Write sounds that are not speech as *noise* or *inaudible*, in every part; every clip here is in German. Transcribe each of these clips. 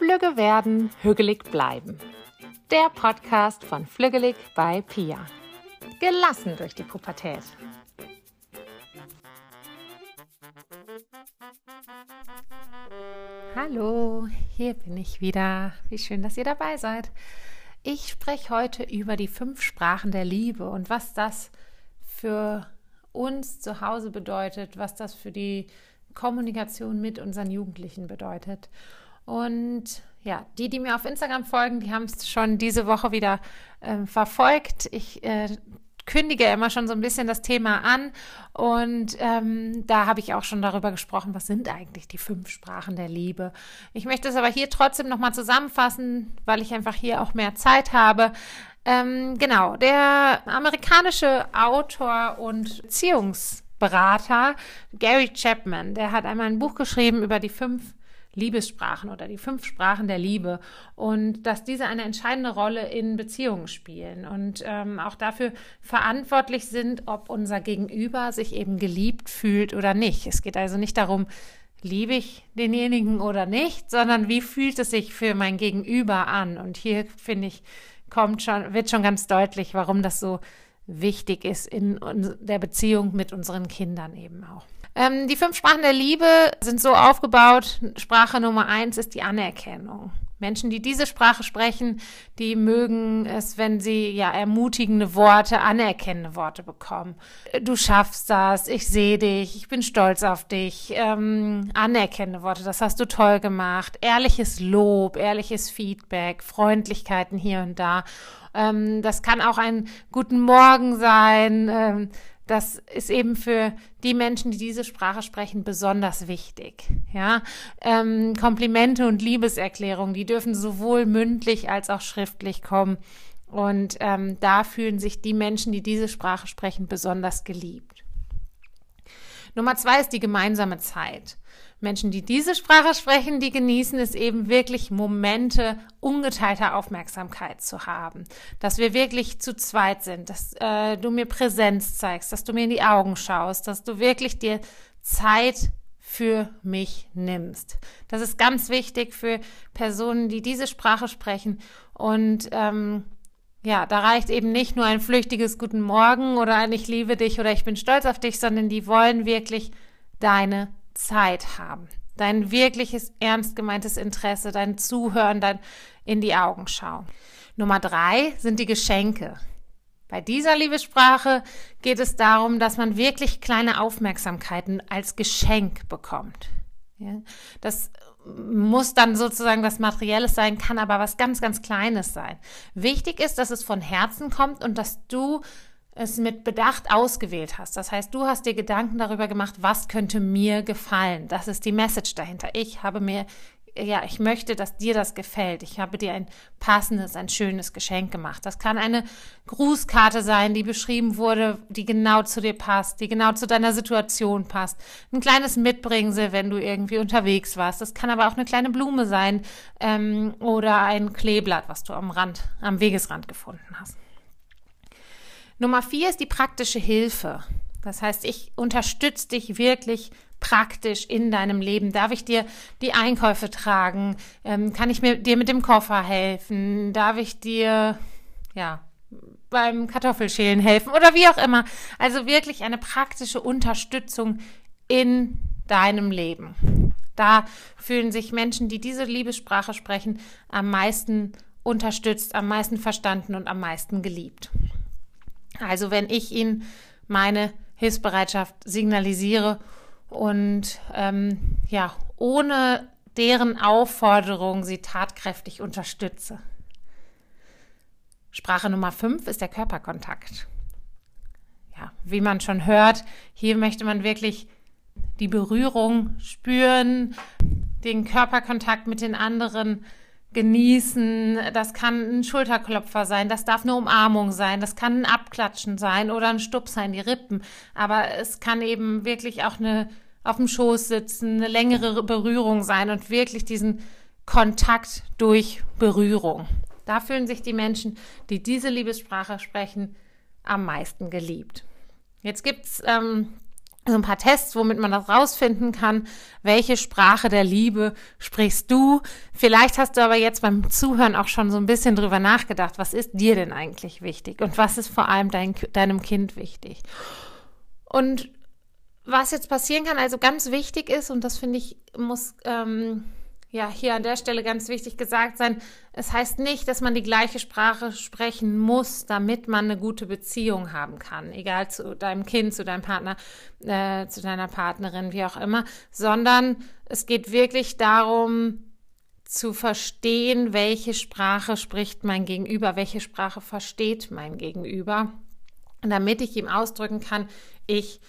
Flügge werden, hügelig bleiben. Der Podcast von Flügelig bei Pia. Gelassen durch die Pubertät. Hallo, hier bin ich wieder. Wie schön, dass ihr dabei seid. Ich spreche heute über die fünf Sprachen der Liebe und was das für uns zu Hause bedeutet, was das für die Kommunikation mit unseren Jugendlichen bedeutet. Und ja, die, die mir auf Instagram folgen, die haben es schon diese Woche wieder äh, verfolgt. Ich äh, kündige immer schon so ein bisschen das Thema an und ähm, da habe ich auch schon darüber gesprochen, was sind eigentlich die fünf Sprachen der Liebe. Ich möchte es aber hier trotzdem nochmal zusammenfassen, weil ich einfach hier auch mehr Zeit habe. Ähm, genau, der amerikanische Autor und Beziehungsberater Gary Chapman, der hat einmal ein Buch geschrieben über die fünf Liebessprachen oder die fünf Sprachen der Liebe und dass diese eine entscheidende Rolle in Beziehungen spielen und ähm, auch dafür verantwortlich sind, ob unser Gegenüber sich eben geliebt fühlt oder nicht. Es geht also nicht darum, liebe ich denjenigen oder nicht, sondern wie fühlt es sich für mein Gegenüber an? Und hier finde ich, kommt schon, wird schon ganz deutlich, warum das so wichtig ist in der Beziehung mit unseren Kindern eben auch. Ähm, die fünf Sprachen der Liebe sind so aufgebaut. Sprache Nummer eins ist die Anerkennung. Menschen, die diese Sprache sprechen, die mögen es, wenn sie ja ermutigende Worte, anerkennende Worte bekommen. Du schaffst das, ich sehe dich, ich bin stolz auf dich. Ähm, anerkennende Worte, das hast du toll gemacht. Ehrliches Lob, ehrliches Feedback, Freundlichkeiten hier und da. Ähm, das kann auch ein guten Morgen sein. Ähm, das ist eben für die Menschen, die diese Sprache sprechen, besonders wichtig. Ja, ähm, Komplimente und Liebeserklärungen, die dürfen sowohl mündlich als auch schriftlich kommen. Und ähm, da fühlen sich die Menschen, die diese Sprache sprechen, besonders geliebt. Nummer zwei ist die gemeinsame Zeit. Menschen, die diese Sprache sprechen, die genießen es eben wirklich Momente ungeteilter Aufmerksamkeit zu haben. Dass wir wirklich zu zweit sind, dass äh, du mir Präsenz zeigst, dass du mir in die Augen schaust, dass du wirklich dir Zeit für mich nimmst. Das ist ganz wichtig für Personen, die diese Sprache sprechen. Und ähm, ja, da reicht eben nicht nur ein flüchtiges Guten Morgen oder ein Ich liebe dich oder ich bin stolz auf dich, sondern die wollen wirklich deine Zeit haben. Dein wirkliches, ernst gemeintes Interesse, dein Zuhören, dein in die Augen schauen. Nummer drei sind die Geschenke. Bei dieser Liebessprache geht es darum, dass man wirklich kleine Aufmerksamkeiten als Geschenk bekommt. Ja, das muss dann sozusagen was Materielles sein, kann aber was ganz, ganz Kleines sein. Wichtig ist, dass es von Herzen kommt und dass du es mit Bedacht ausgewählt hast. Das heißt, du hast dir Gedanken darüber gemacht, was könnte mir gefallen. Das ist die Message dahinter. Ich habe mir, ja, ich möchte, dass dir das gefällt. Ich habe dir ein passendes, ein schönes Geschenk gemacht. Das kann eine Grußkarte sein, die beschrieben wurde, die genau zu dir passt, die genau zu deiner Situation passt. Ein kleines Mitbringsel, wenn du irgendwie unterwegs warst. Das kann aber auch eine kleine Blume sein ähm, oder ein Kleeblatt, was du am Rand, am Wegesrand gefunden hast. Nummer vier ist die praktische Hilfe. Das heißt, ich unterstütze dich wirklich praktisch in deinem Leben. Darf ich dir die Einkäufe tragen? Ähm, kann ich mir, dir mit dem Koffer helfen? Darf ich dir, ja, beim Kartoffelschälen helfen oder wie auch immer? Also wirklich eine praktische Unterstützung in deinem Leben. Da fühlen sich Menschen, die diese Liebessprache sprechen, am meisten unterstützt, am meisten verstanden und am meisten geliebt. Also wenn ich ihnen meine Hilfsbereitschaft signalisiere und ähm, ja, ohne deren Aufforderung sie tatkräftig unterstütze. Sprache Nummer 5 ist der Körperkontakt. Ja, wie man schon hört, hier möchte man wirklich die Berührung spüren, den Körperkontakt mit den anderen genießen. Das kann ein Schulterklopfer sein, das darf eine Umarmung sein, das kann ein Abklatschen sein oder ein Stups sein, die Rippen. Aber es kann eben wirklich auch eine auf dem Schoß sitzen, eine längere Berührung sein und wirklich diesen Kontakt durch Berührung. Da fühlen sich die Menschen, die diese Liebessprache sprechen, am meisten geliebt. Jetzt gibt's ähm, so ein paar Tests, womit man das rausfinden kann, welche Sprache der Liebe sprichst du. Vielleicht hast du aber jetzt beim Zuhören auch schon so ein bisschen drüber nachgedacht, was ist dir denn eigentlich wichtig und was ist vor allem dein, deinem Kind wichtig. Und was jetzt passieren kann, also ganz wichtig ist, und das finde ich, muss ähm, ja hier an der Stelle ganz wichtig gesagt sein, es heißt nicht, dass man die gleiche Sprache sprechen muss, damit man eine gute Beziehung haben kann, egal zu deinem Kind, zu deinem Partner, äh, zu deiner Partnerin, wie auch immer, sondern es geht wirklich darum, zu verstehen, welche Sprache spricht mein Gegenüber, welche Sprache versteht mein Gegenüber, damit ich ihm ausdrücken kann, ich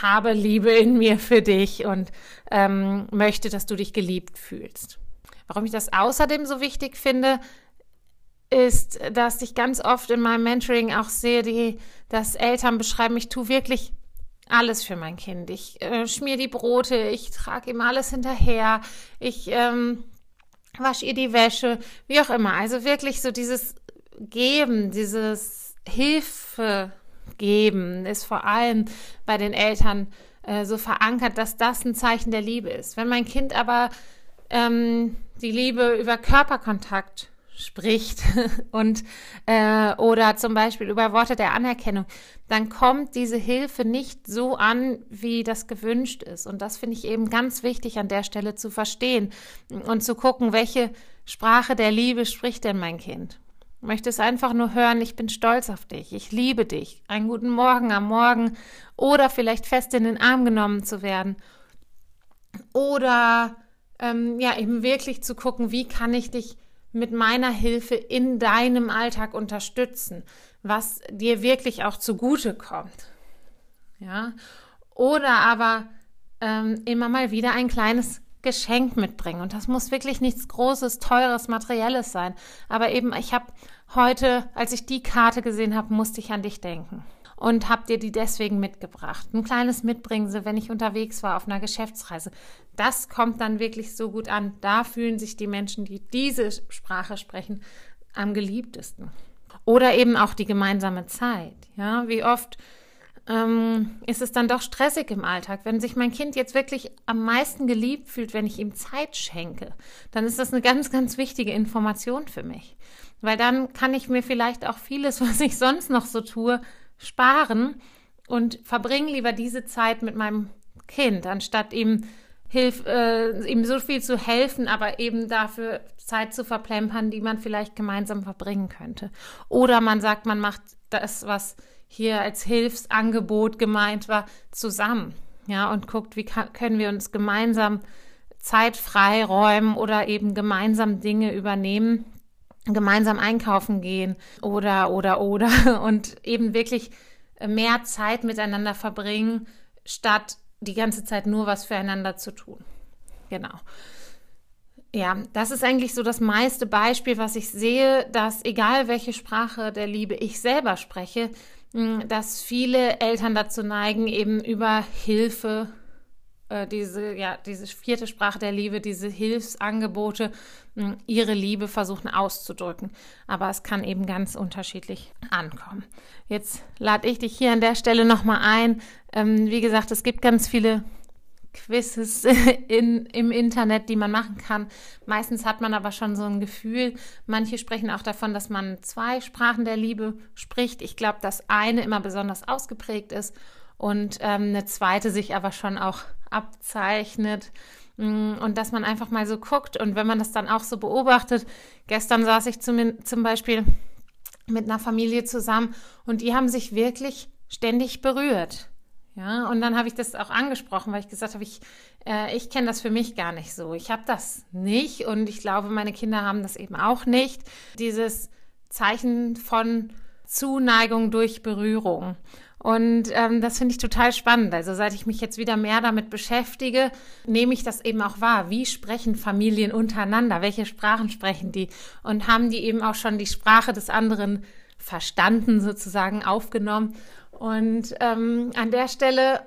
habe Liebe in mir für dich und ähm, möchte, dass du dich geliebt fühlst. Warum ich das außerdem so wichtig finde, ist, dass ich ganz oft in meinem Mentoring auch sehe, die, dass Eltern beschreiben, ich tue wirklich alles für mein Kind. Ich äh, schmier die Brote, ich trage ihm alles hinterher, ich ähm, wasche ihr die Wäsche, wie auch immer. Also wirklich so dieses Geben, dieses Hilfe geben, ist vor allem bei den Eltern äh, so verankert, dass das ein Zeichen der Liebe ist. Wenn mein Kind aber ähm, die Liebe über Körperkontakt spricht *laughs* und äh, oder zum Beispiel über Worte der Anerkennung, dann kommt diese Hilfe nicht so an, wie das gewünscht ist. Und das finde ich eben ganz wichtig an der Stelle zu verstehen und zu gucken, welche Sprache der Liebe spricht denn mein Kind möchtest einfach nur hören, ich bin stolz auf dich, ich liebe dich, einen guten Morgen am Morgen oder vielleicht fest in den Arm genommen zu werden. Oder ähm, ja eben wirklich zu gucken, wie kann ich dich mit meiner Hilfe in deinem Alltag unterstützen, was dir wirklich auch zugute kommt. Ja, oder aber ähm, immer mal wieder ein kleines Geschenk mitbringen. Und das muss wirklich nichts Großes, Teures, Materielles sein. Aber eben, ich habe heute, als ich die Karte gesehen habe, musste ich an dich denken. Und habe dir die deswegen mitgebracht. Ein kleines Mitbringsel, wenn ich unterwegs war auf einer Geschäftsreise. Das kommt dann wirklich so gut an. Da fühlen sich die Menschen, die diese Sprache sprechen, am geliebtesten. Oder eben auch die gemeinsame Zeit. Ja, wie oft ähm, ist es dann doch stressig im Alltag. Wenn sich mein Kind jetzt wirklich am meisten geliebt fühlt, wenn ich ihm Zeit schenke, dann ist das eine ganz, ganz wichtige Information für mich. Weil dann kann ich mir vielleicht auch vieles, *laughs* was ich sonst noch so tue, sparen und verbringe lieber diese Zeit mit meinem Kind, anstatt ihm hilf, äh, ihm so viel zu helfen, aber eben dafür Zeit zu verplempern, die man vielleicht gemeinsam verbringen könnte. Oder man sagt, man macht das, was hier als Hilfsangebot gemeint war, zusammen. Ja, und guckt, wie kann, können wir uns gemeinsam Zeit freiräumen oder eben gemeinsam Dinge übernehmen, gemeinsam einkaufen gehen oder, oder, oder *laughs* und eben wirklich mehr Zeit miteinander verbringen, statt die ganze Zeit nur was füreinander zu tun. Genau. Ja, das ist eigentlich so das meiste Beispiel, was ich sehe, dass egal welche Sprache der Liebe ich selber spreche, dass viele Eltern dazu neigen, eben über Hilfe, äh, diese, ja, diese vierte Sprache der Liebe, diese Hilfsangebote, ihre Liebe versuchen auszudrücken. Aber es kann eben ganz unterschiedlich ankommen. Jetzt lade ich dich hier an der Stelle nochmal ein. Ähm, wie gesagt, es gibt ganz viele Quizzes *laughs* in, im Internet, die man machen kann. Meistens hat man aber schon so ein Gefühl. Manche sprechen auch davon, dass man zwei Sprachen der Liebe spricht. Ich glaube, dass eine immer besonders ausgeprägt ist und ähm, eine zweite sich aber schon auch abzeichnet. Mm, und dass man einfach mal so guckt und wenn man das dann auch so beobachtet. Gestern saß ich zum, zum Beispiel mit einer Familie zusammen und die haben sich wirklich ständig berührt. Ja, und dann habe ich das auch angesprochen, weil ich gesagt habe, ich, äh, ich kenne das für mich gar nicht so. Ich habe das nicht und ich glaube, meine Kinder haben das eben auch nicht. Dieses Zeichen von Zuneigung durch Berührung. Und ähm, das finde ich total spannend. Also seit ich mich jetzt wieder mehr damit beschäftige, nehme ich das eben auch wahr. Wie sprechen Familien untereinander? Welche Sprachen sprechen die? Und haben die eben auch schon die Sprache des anderen verstanden, sozusagen aufgenommen? Und ähm, an der Stelle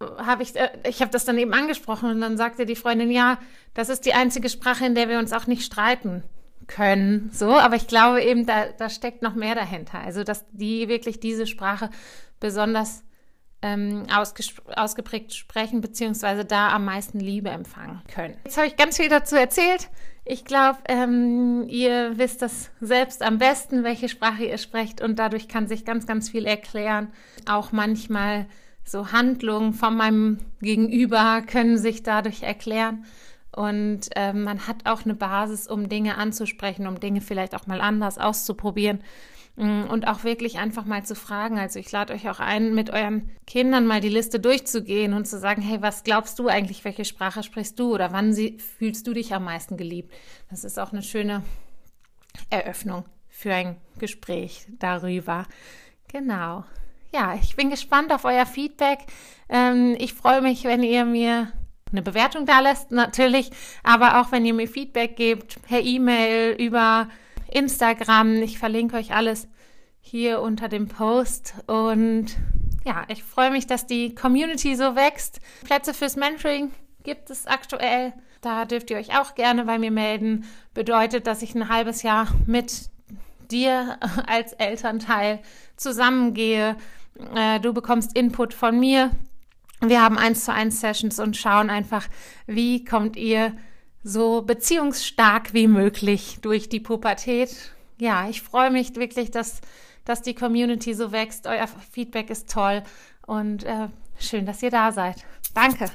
habe ich, äh, ich habe das dann eben angesprochen und dann sagte die Freundin, ja, das ist die einzige Sprache, in der wir uns auch nicht streiten können. So, aber ich glaube eben, da, da steckt noch mehr dahinter. Also, dass die wirklich diese Sprache besonders ähm, ausgeprägt sprechen, beziehungsweise da am meisten Liebe empfangen können. Jetzt habe ich ganz viel dazu erzählt. Ich glaube, ähm, ihr wisst das selbst am besten, welche Sprache ihr sprecht und dadurch kann sich ganz, ganz viel erklären. Auch manchmal so Handlungen von meinem Gegenüber können sich dadurch erklären. Und äh, man hat auch eine Basis, um Dinge anzusprechen, um Dinge vielleicht auch mal anders auszuprobieren und auch wirklich einfach mal zu fragen. Also ich lade euch auch ein, mit euren Kindern mal die Liste durchzugehen und zu sagen, hey, was glaubst du eigentlich, welche Sprache sprichst du oder wann sie, fühlst du dich am meisten geliebt? Das ist auch eine schöne Eröffnung für ein Gespräch darüber. Genau. Ja, ich bin gespannt auf euer Feedback. Ähm, ich freue mich, wenn ihr mir eine Bewertung da lässt, natürlich, aber auch wenn ihr mir Feedback gebt, per E-Mail, über Instagram. Ich verlinke euch alles hier unter dem Post. Und ja, ich freue mich, dass die Community so wächst. Plätze fürs Mentoring gibt es aktuell. Da dürft ihr euch auch gerne bei mir melden. Bedeutet, dass ich ein halbes Jahr mit dir *laughs* als Elternteil zusammengehe. Äh, du bekommst Input von mir wir haben eins zu eins Sessions und schauen einfach, wie kommt ihr so beziehungsstark wie möglich durch die Pubertät. Ja, ich freue mich wirklich, dass, dass die Community so wächst. Euer Feedback ist toll und äh, schön, dass ihr da seid. Danke.